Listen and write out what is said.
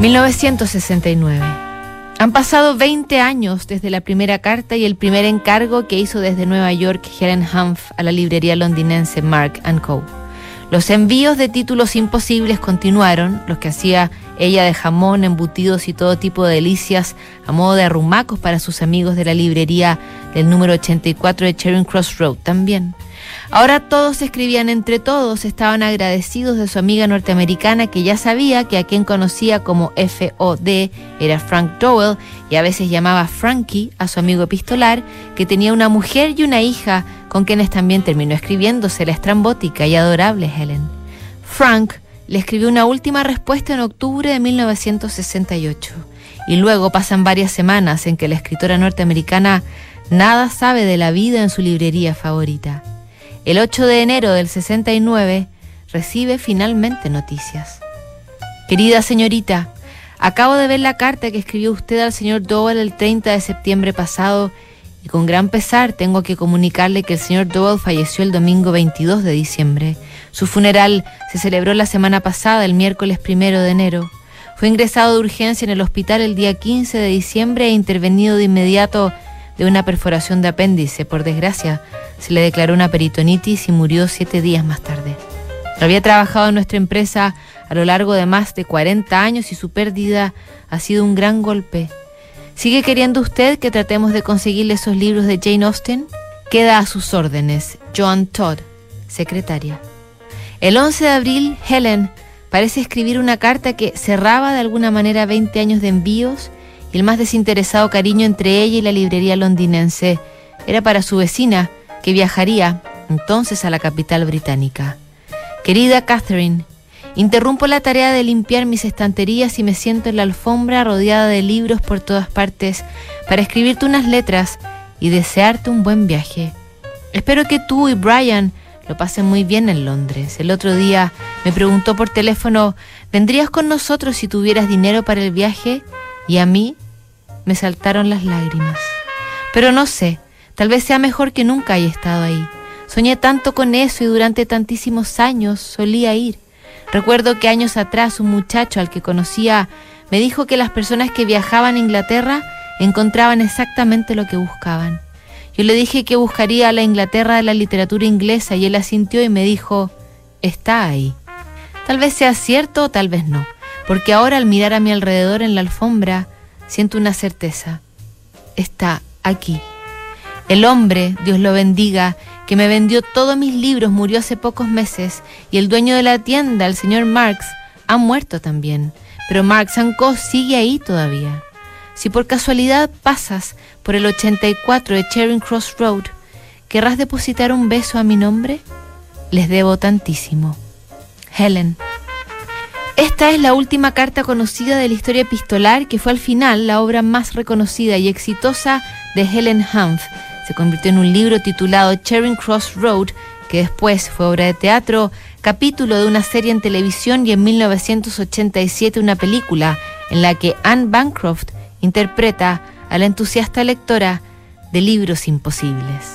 1969. Han pasado 20 años desde la primera carta y el primer encargo que hizo desde Nueva York Helen Humph a la librería londinense Mark Co. Los envíos de títulos imposibles continuaron, los que hacía ella de jamón, embutidos y todo tipo de delicias a modo de arrumacos para sus amigos de la librería del número 84 de Charing Cross Road también. Ahora todos escribían entre todos, estaban agradecidos de su amiga norteamericana que ya sabía que a quien conocía como FOD era Frank Dowell y a veces llamaba Frankie a su amigo epistolar, que tenía una mujer y una hija con quienes también terminó escribiéndose la estrambótica y adorable Helen. Frank le escribió una última respuesta en octubre de 1968 y luego pasan varias semanas en que la escritora norteamericana nada sabe de la vida en su librería favorita. El 8 de enero del 69 recibe finalmente noticias. Querida señorita, acabo de ver la carta que escribió usted al señor Dowell el 30 de septiembre pasado y con gran pesar tengo que comunicarle que el señor Dowell falleció el domingo 22 de diciembre. Su funeral se celebró la semana pasada, el miércoles primero de enero. Fue ingresado de urgencia en el hospital el día 15 de diciembre e intervenido de inmediato de una perforación de apéndice. Por desgracia, se le declaró una peritonitis y murió siete días más tarde. Había trabajado en nuestra empresa a lo largo de más de 40 años y su pérdida ha sido un gran golpe. ¿Sigue queriendo usted que tratemos de conseguirle esos libros de Jane Austen? Queda a sus órdenes. Joan Todd, secretaria. El 11 de abril, Helen parece escribir una carta que cerraba de alguna manera 20 años de envíos el más desinteresado cariño entre ella y la librería londinense. Era para su vecina, que viajaría entonces a la capital británica. Querida Catherine, interrumpo la tarea de limpiar mis estanterías y me siento en la alfombra rodeada de libros por todas partes para escribirte unas letras y desearte un buen viaje. Espero que tú y Brian lo pasen muy bien en Londres. El otro día me preguntó por teléfono, ¿vendrías con nosotros si tuvieras dinero para el viaje? Y a mí me saltaron las lágrimas. Pero no sé, Tal vez sea mejor que nunca haya estado ahí. Soñé tanto con eso y durante tantísimos años solía ir. Recuerdo que años atrás un muchacho al que conocía me dijo que las personas que viajaban a Inglaterra encontraban exactamente lo que buscaban. Yo le dije que buscaría la Inglaterra de la literatura inglesa y él asintió y me dijo, está ahí. Tal vez sea cierto o tal vez no, porque ahora al mirar a mi alrededor en la alfombra siento una certeza. Está aquí. El hombre, Dios lo bendiga, que me vendió todos mis libros murió hace pocos meses y el dueño de la tienda, el señor Marx, ha muerto también. Pero Marx Co sigue ahí todavía. Si por casualidad pasas por el 84 de Charing Cross Road, ¿querrás depositar un beso a mi nombre? Les debo tantísimo. Helen. Esta es la última carta conocida de la historia epistolar que fue al final la obra más reconocida y exitosa de Helen Humph, se convirtió en un libro titulado Charing Cross Road, que después fue obra de teatro, capítulo de una serie en televisión y en 1987 una película en la que Anne Bancroft interpreta a la entusiasta lectora de libros imposibles.